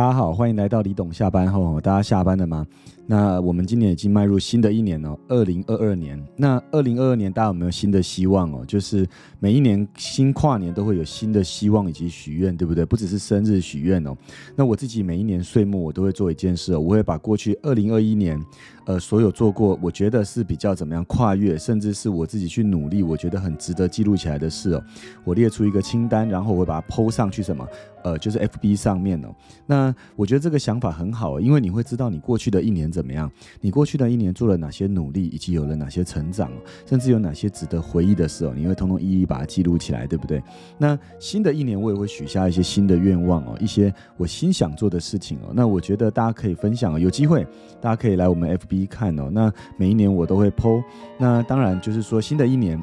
大家好，欢迎来到李董下班后。大家下班了吗？那我们今年已经迈入新的一年哦，二零二二年。那二零二二年大家有没有新的希望哦？就是每一年新跨年都会有新的希望以及许愿，对不对？不只是生日许愿哦。那我自己每一年岁末我都会做一件事哦，我会把过去二零二一年呃所有做过，我觉得是比较怎么样跨越，甚至是我自己去努力，我觉得很值得记录起来的事哦。我列出一个清单，然后我会把它抛上去，什么？呃，就是 F B 上面哦。那我觉得这个想法很好，因为你会知道你过去的一年怎。么样？你过去的一年做了哪些努力，以及有了哪些成长，甚至有哪些值得回忆的事哦？你会通通一一把它记录起来，对不对？那新的一年我也会许下一些新的愿望哦，一些我心想做的事情哦。那我觉得大家可以分享哦，有机会大家可以来我们 FB 看哦。那每一年我都会 PO。那当然就是说新的一年。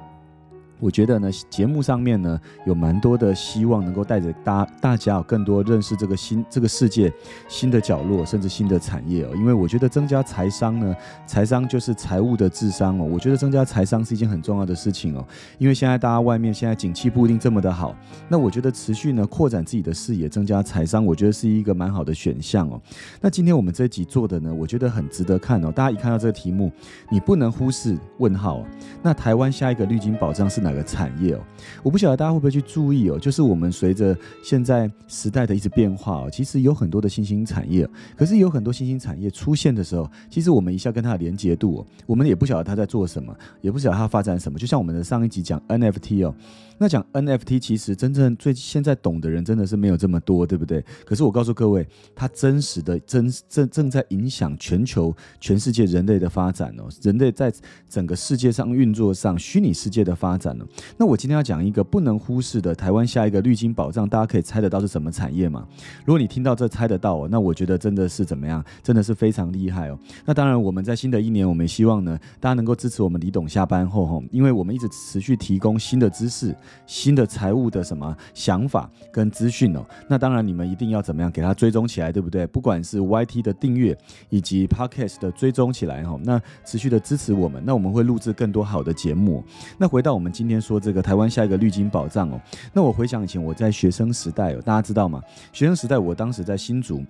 我觉得呢，节目上面呢有蛮多的希望，能够带着大大家有更多认识这个新这个世界新的角落，甚至新的产业哦。因为我觉得增加财商呢，财商就是财务的智商哦。我觉得增加财商是一件很重要的事情哦。因为现在大家外面现在景气不一定这么的好，那我觉得持续呢扩展自己的视野，增加财商，我觉得是一个蛮好的选项哦。那今天我们这集做的呢，我觉得很值得看哦。大家一看到这个题目，你不能忽视问号。那台湾下一个绿金保障是？哪哪个产业哦？我不晓得大家会不会去注意哦。就是我们随着现在时代的一直变化哦，其实有很多的新兴产业。可是有很多新兴产业出现的时候，其实我们一下跟它的连接度，我们也不晓得它在做什么，也不晓得它发展什么。就像我们的上一集讲 NFT 哦。那讲 NFT，其实真正最现在懂的人真的是没有这么多，对不对？可是我告诉各位，它真实的真正正在影响全球、全世界人类的发展哦。人类在整个世界上运作上，虚拟世界的发展呢？那我今天要讲一个不能忽视的台湾下一个绿金保障，大家可以猜得到是什么产业吗？如果你听到这猜得到哦，那我觉得真的是怎么样？真的是非常厉害哦。那当然，我们在新的一年，我们希望呢，大家能够支持我们李董下班后吼，因为我们一直持续提供新的知识。新的财务的什么想法跟资讯哦？那当然你们一定要怎么样给它追踪起来，对不对？不管是 YT 的订阅以及 Podcast 的追踪起来哈，那持续的支持我们，那我们会录制更多好的节目。那回到我们今天说这个台湾下一个绿金保障哦，那我回想以前我在学生时代哦，大家知道吗？学生时代我当时在新竹。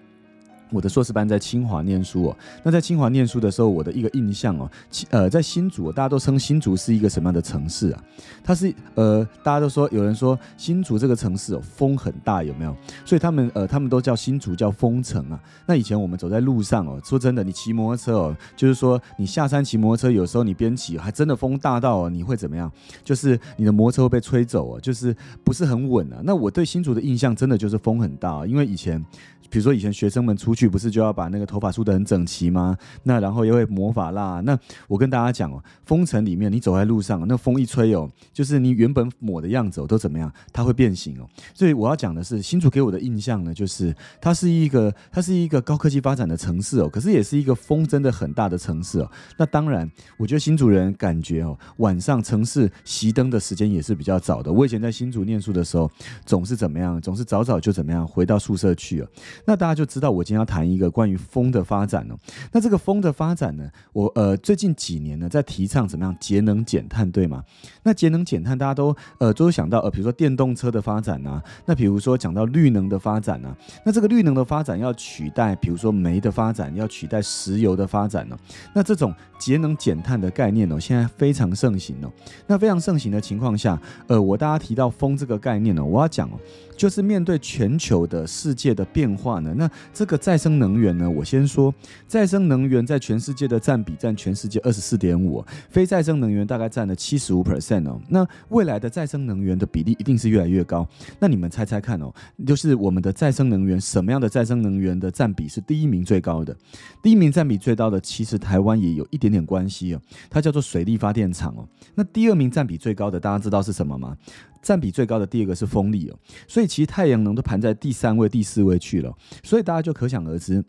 我的硕士班在清华念书哦，那在清华念书的时候，我的一个印象哦，呃，在新竹，大家都称新竹是一个什么样的城市啊？它是呃，大家都说有人说新竹这个城市哦，风很大，有没有？所以他们呃，他们都叫新竹叫风城啊。那以前我们走在路上哦，说真的，你骑摩托车哦，就是说你下山骑摩托车，有时候你边骑还真的风大到哦，你会怎么样？就是你的摩托车会被吹走哦，就是不是很稳啊。那我对新竹的印象真的就是风很大，因为以前。比如说以前学生们出去不是就要把那个头发梳得很整齐吗？那然后又会魔法蜡。那我跟大家讲哦，风城里面你走在路上，那风一吹哦，就是你原本抹的样子哦都怎么样？它会变形哦。所以我要讲的是，新竹给我的印象呢，就是它是一个它是一个高科技发展的城市哦，可是也是一个风真的很大的城市哦。那当然，我觉得新竹人感觉哦，晚上城市熄灯的时间也是比较早的。我以前在新竹念书的时候，总是怎么样？总是早早就怎么样回到宿舍去了。那大家就知道我今天要谈一个关于风的发展哦。那这个风的发展呢，我呃最近几年呢在提倡怎么样节能减碳，对吗？那节能减碳大家都呃都想到呃，比如说电动车的发展啊，那比如说讲到绿能的发展啊，那这个绿能的发展要取代比如说煤的发展，要取代石油的发展呢？那这种节能减碳的概念哦，现在非常盛行哦。那非常盛行的情况下，呃，我大家提到风这个概念呢，我要讲哦。就是面对全球的世界的变化呢，那这个再生能源呢，我先说，再生能源在全世界的占比占全世界二十四点五，非再生能源大概占了七十五 percent 哦。那未来的再生能源的比例一定是越来越高。那你们猜猜看哦，就是我们的再生能源什么样的再生能源的占比是第一名最高的？第一名占比最高的，其实台湾也有一点点关系哦，它叫做水力发电厂哦。那第二名占比最高的，大家知道是什么吗？占比最高的第二个是风力哦，所以其实太阳能都排在第三位、第四位去了，所以大家就可想而知，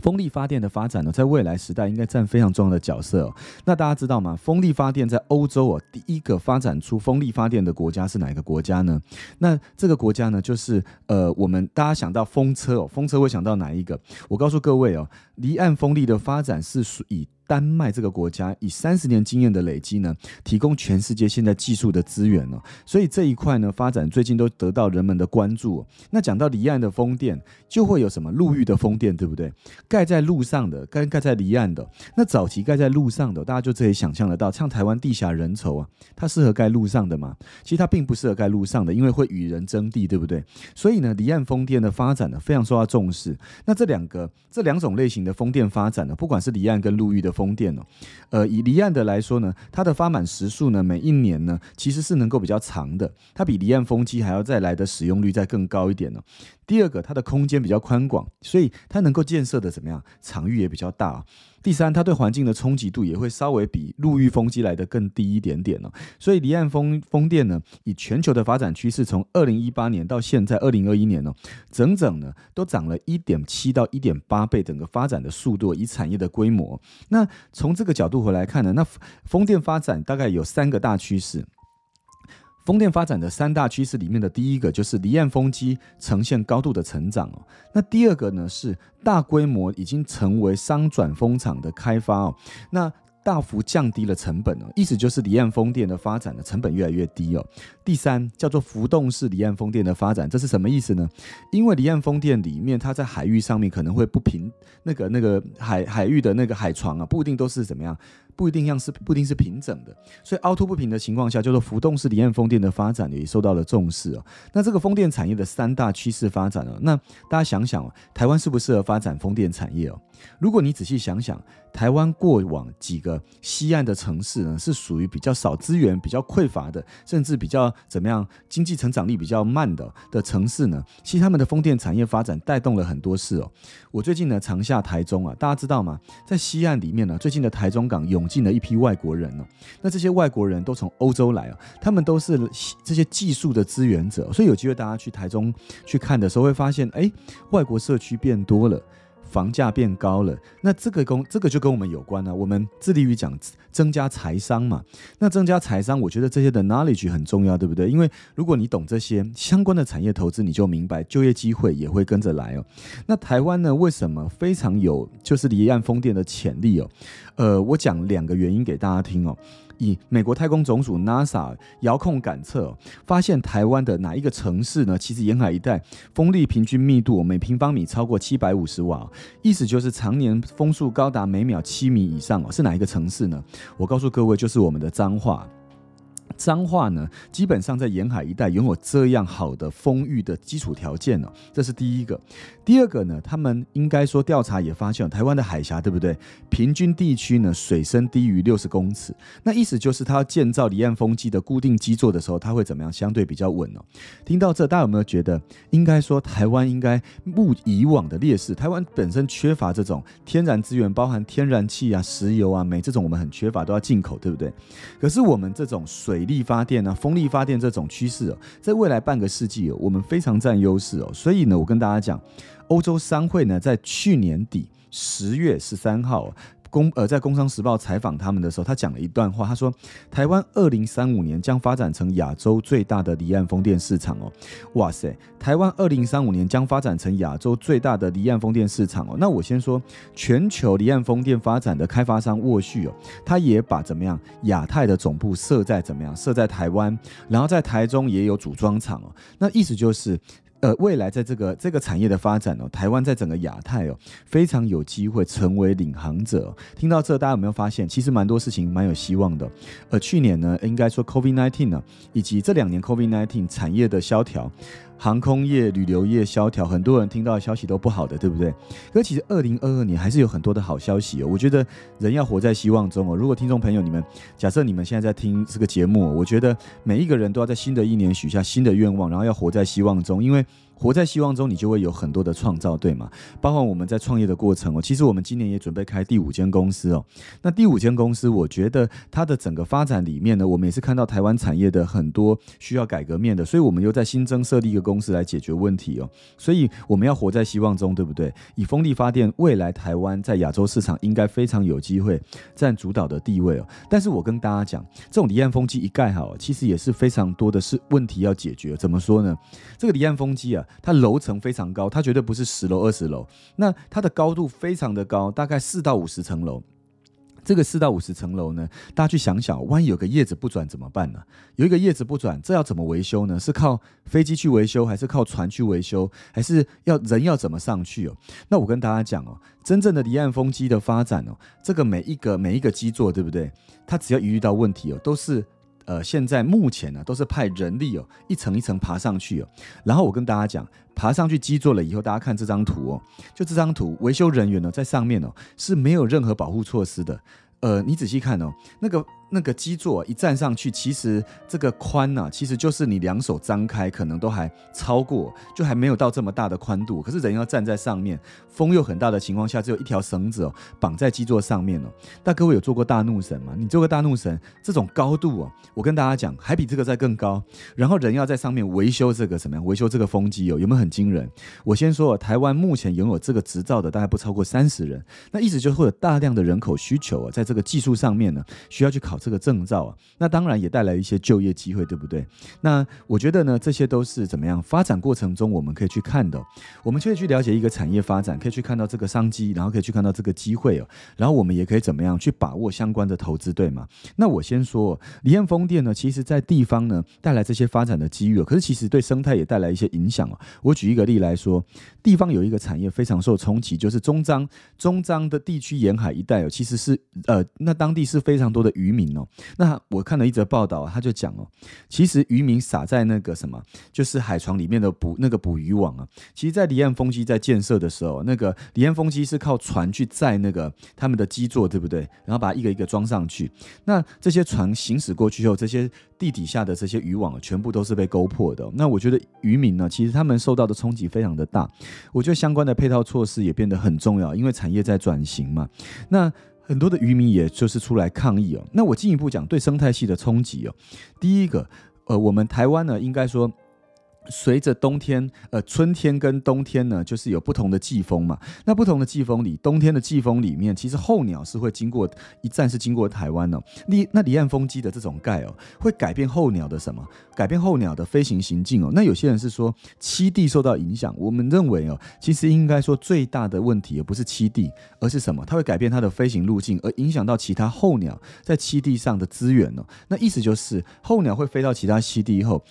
风力发电的发展呢，在未来时代应该占非常重要的角色哦。那大家知道吗？风力发电在欧洲哦，第一个发展出风力发电的国家是哪个国家呢？那这个国家呢，就是呃，我们大家想到风车哦，风车会想到哪一个？我告诉各位哦，离岸风力的发展是属于。丹麦这个国家以三十年经验的累积呢，提供全世界现在技术的资源哦。所以这一块呢发展最近都得到人们的关注。那讲到离岸的风电，就会有什么陆域的风电，对不对？盖在路上的跟盖在离岸的，那早期盖在路上的，大家就可以想象得到，像台湾地狭人稠啊，它适合盖路上的吗？其实它并不适合盖路上的，因为会与人争地，对不对？所以呢，离岸风电的发展呢非常受到重视。那这两个这两种类型的风电发展呢，不管是离岸跟陆域的风电哦，呃，以离岸的来说呢，它的发满时速呢，每一年呢其实是能够比较长的，它比离岸风机还要再来的使用率再更高一点呢。第二个，它的空间比较宽广，所以它能够建设的怎么样，场域也比较大。第三，它对环境的冲击度也会稍微比陆域风机来的更低一点点哦。所以离岸风风电呢，以全球的发展趋势，从二零一八年到现在二零二一年呢，整整呢都涨了一点七到一点八倍，整个发展的速度，以产业的规模。那从这个角度回来看呢，那风电发展大概有三个大趋势。风电发展的三大趋势里面的第一个就是离岸风机呈现高度的成长哦，那第二个呢是大规模已经成为商转风场的开发哦，那。大幅降低了成本哦，意思就是离岸风电的发展的成本越来越低哦。第三叫做浮动式离岸风电的发展，这是什么意思呢？因为离岸风电里面它在海域上面可能会不平，那个那个海海域的那个海床啊，不一定都是怎么样，不一定像是不一定是平整的，所以凹凸不平的情况下，叫做浮动式离岸风电的发展也受到了重视哦。那这个风电产业的三大趋势发展哦，那大家想想哦，台湾适不适合发展风电产业哦？如果你仔细想想，台湾过往几个西岸的城市呢，是属于比较少资源、比较匮乏的，甚至比较怎么样，经济成长力比较慢的的城市呢？其实他们的风电产业发展带动了很多事哦。我最近呢常下台中啊，大家知道吗？在西岸里面呢，最近的台中港有进了一批外国人哦。那这些外国人都从欧洲来啊，他们都是这些技术的支援者，所以有机会大家去台中去看的时候，会发现，哎，外国社区变多了。房价变高了，那这个跟这个就跟我们有关了。我们致力于讲增加财商嘛，那增加财商，我觉得这些的 knowledge 很重要，对不对？因为如果你懂这些相关的产业投资，你就明白就业机会也会跟着来哦。那台湾呢，为什么非常有就是离岸风电的潜力哦？呃，我讲两个原因给大家听哦。以美国太空总署 NASA 遥控感测，发现台湾的哪一个城市呢？其实沿海一带风力平均密度每平方米超过七百五十瓦，意思就是常年风速高达每秒七米以上哦。是哪一个城市呢？我告诉各位，就是我们的彰化。彰化呢，基本上在沿海一带拥有这样好的风域的基础条件呢，这是第一个。第二个呢，他们应该说调查也发现，台湾的海峡对不对？平均地区呢水深低于六十公尺，那意思就是它建造离岸风机的固定基座的时候，它会怎么样？相对比较稳哦。听到这，大家有没有觉得，应该说台湾应该目以往的劣势？台湾本身缺乏这种天然资源，包含天然气啊、石油啊、煤这种，我们很缺乏，都要进口，对不对？可是我们这种水力发电啊、风力发电这种趋势哦，在未来半个世纪哦，我们非常占优势哦。所以呢，我跟大家讲。欧洲商会呢，在去年底十月十三号公呃，在《工商时报》采访他们的时候，他讲了一段话，他说：“台湾二零三五年将发展成亚洲最大的离岸风电市场哦，哇塞！台湾二零三五年将发展成亚洲最大的离岸风电市场哦。那我先说，全球离岸风电发展的开发商沃旭哦，他也把怎么样亚太的总部设在怎么样设在台湾，然后在台中也有组装厂哦。那意思就是。呃，未来在这个这个产业的发展哦，台湾在整个亚太哦，非常有机会成为领航者。听到这，大家有没有发现，其实蛮多事情蛮有希望的。呃，去年呢，应该说 COVID nineteen 呢，以及这两年 COVID nineteen 产业的萧条。航空业、旅游业萧条，很多人听到的消息都不好的，对不对？可其实二零二二年还是有很多的好消息哦。我觉得人要活在希望中哦。如果听众朋友你们假设你们现在在听这个节目，我觉得每一个人都要在新的一年许下新的愿望，然后要活在希望中，因为。活在希望中，你就会有很多的创造，对吗？包括我们在创业的过程哦。其实我们今年也准备开第五间公司哦。那第五间公司，我觉得它的整个发展里面呢，我们也是看到台湾产业的很多需要改革面的，所以我们又在新增设立一个公司来解决问题哦。所以我们要活在希望中，对不对？以风力发电，未来台湾在亚洲市场应该非常有机会占主导的地位哦。但是我跟大家讲，这种离岸风机一盖好，其实也是非常多的是问题要解决。怎么说呢？这个离岸风机啊。它楼层非常高，它绝对不是十楼、二十楼，那它的高度非常的高，大概四到五十层楼。这个四到五十层楼呢，大家去想想，万一有个叶子不转怎么办呢？有一个叶子不转，这要怎么维修呢？是靠飞机去维修，还是靠船去维修，还是要人要怎么上去哦？那我跟大家讲哦，真正的离岸风机的发展哦，这个每一个每一个基座，对不对？它只要一遇到问题哦，都是。呃，现在目前呢，都是派人力哦，一层一层爬上去哦。然后我跟大家讲，爬上去基座了以后，大家看这张图哦，就这张图，维修人员呢在上面哦是没有任何保护措施的。呃，你仔细看哦，那个。那个基座一站上去，其实这个宽呢，其实就是你两手张开，可能都还超过，就还没有到这么大的宽度。可是人要站在上面，风又很大的情况下，只有一条绳子哦绑在基座上面哦。那各位有做过大怒神吗？你做过大怒神这种高度哦，我跟大家讲，还比这个再更高。然后人要在上面维修这个什么样？维修这个风机哦，有没有很惊人？我先说，台湾目前拥有这个执照的大概不超过三十人。那意思就是会有大量的人口需求啊，在这个技术上面呢，需要去考。这个证照啊，那当然也带来一些就业机会，对不对？那我觉得呢，这些都是怎么样发展过程中我们可以去看的。我们可以去了解一个产业发展，可以去看到这个商机，然后可以去看到这个机会哦。然后我们也可以怎么样去把握相关的投资，对吗？那我先说，离岸风电呢，其实在地方呢带来这些发展的机遇，可是其实对生态也带来一些影响哦。我举一个例来说，地方有一个产业非常受冲击，就是中彰中彰的地区沿海一带哦，其实是呃，那当地是非常多的渔民。那我看了一则报道，他就讲哦，其实渔民撒在那个什么，就是海床里面的捕那个捕鱼网啊。其实，在离岸风机在建设的时候，那个离岸风机是靠船去载那个他们的基座，对不对？然后把一个一个装上去。那这些船行驶过去后，这些地底下的这些渔网全部都是被勾破的。那我觉得渔民呢，其实他们受到的冲击非常的大。我觉得相关的配套措施也变得很重要，因为产业在转型嘛。那很多的渔民也就是出来抗议哦。那我进一步讲对生态系的冲击哦。第一个，呃，我们台湾呢，应该说。随着冬天，呃，春天跟冬天呢，就是有不同的季风嘛。那不同的季风里，冬天的季风里面，其实候鸟是会经过一站是经过台湾哦。离那离岸风机的这种盖哦，会改变候鸟的什么？改变候鸟的飞行行径哦。那有些人是说栖地受到影响，我们认为哦，其实应该说最大的问题也不是栖地，而是什么？它会改变它的飞行路径，而影响到其他候鸟在栖地上的资源哦。那意思就是候鸟会飞到其他栖地以后。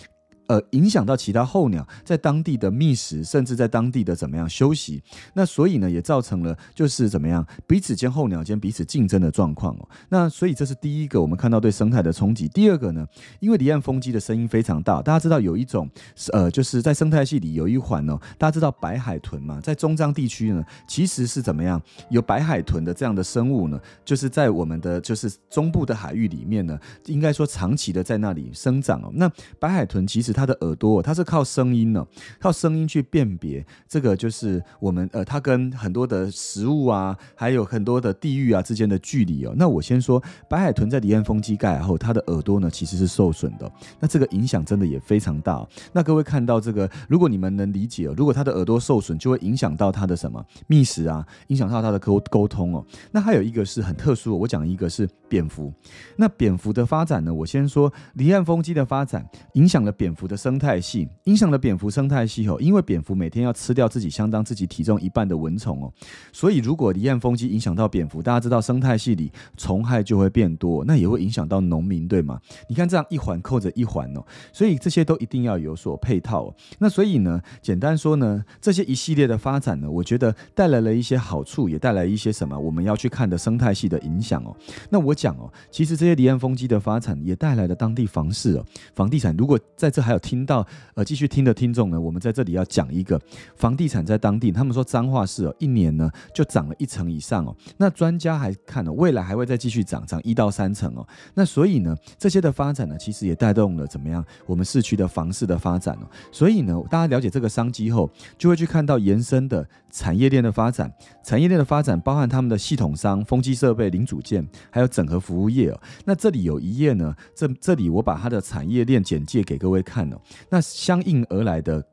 呃，影响到其他候鸟在当地的觅食，甚至在当地的怎么样休息？那所以呢，也造成了就是怎么样彼此间候鸟间彼此竞争的状况哦。那所以这是第一个我们看到对生态的冲击。第二个呢，因为离岸风机的声音非常大，大家知道有一种呃，就是在生态系里有一环哦，大家知道白海豚嘛，在中章地区呢，其实是怎么样有白海豚的这样的生物呢？就是在我们的就是中部的海域里面呢，应该说长期的在那里生长哦。那白海豚其实它它的耳朵，它是靠声音呢，靠声音去辨别这个，就是我们呃，它跟很多的食物啊，还有很多的地域啊之间的距离哦。那我先说，白海豚在离岸风机盖后，它的耳朵呢其实是受损的，那这个影响真的也非常大。那各位看到这个，如果你们能理解，如果它的耳朵受损，就会影响到它的什么觅食啊，影响到它的沟沟通哦。那还有一个是很特殊，我讲一个是蝙蝠。那蝙蝠的发展呢，我先说离岸风机的发展影响了蝙蝠。的生态系影响了蝙蝠生态系哦，因为蝙蝠每天要吃掉自己相当自己体重一半的蚊虫哦，所以如果离岸风机影响到蝙蝠，大家知道生态系里虫害就会变多，那也会影响到农民对吗？你看这样一环扣着一环哦，所以这些都一定要有所配套。那所以呢，简单说呢，这些一系列的发展呢，我觉得带来了一些好处，也带来一些什么我们要去看的生态系的影响哦。那我讲哦，其实这些离岸风机的发展也带来了当地房市哦，房地产如果在这还还有。听到呃，继续听的听众呢，我们在这里要讲一个房地产在当地，他们说彰化市哦，一年呢就涨了一成以上哦。那专家还看了未来还会再继续涨，涨一到三成哦。那所以呢，这些的发展呢，其实也带动了怎么样我们市区的房市的发展哦。所以呢，大家了解这个商机后，就会去看到延伸的产业链的发展。产业链的发展包含他们的系统商、风机设备、零组件，还有整合服务业哦。那这里有一页呢，这这里我把它的产业链简介给各位看。那相应而来的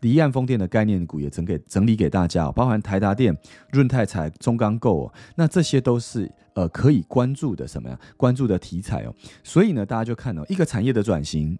离岸风电的概念股也整给整理给大家，包含台达电、润泰材、中钢构，那这些都是呃可以关注的什么呀？关注的题材哦。所以呢，大家就看到一个产业的转型。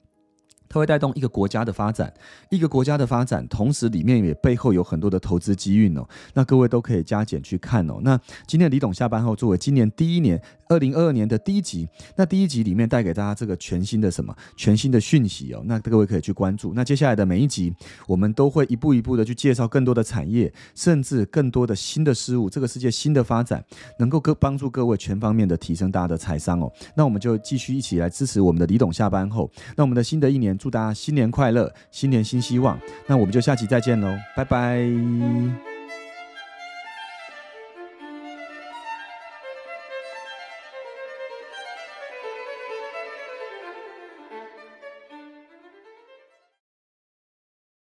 它会带动一个国家的发展，一个国家的发展，同时里面也背后有很多的投资机遇哦。那各位都可以加减去看哦。那今天李董下班后，作为今年第一年二零二二年的第一集。那第一集里面带给大家这个全新的什么？全新的讯息哦。那各位可以去关注。那接下来的每一集，我们都会一步一步的去介绍更多的产业，甚至更多的新的事物，这个世界新的发展，能够各帮助各位全方面的提升大家的财商哦。那我们就继续一起来支持我们的李董下班后。那我们的新的一年，祝大家新年快乐，新年新希望。那我们就下期再见喽，拜拜。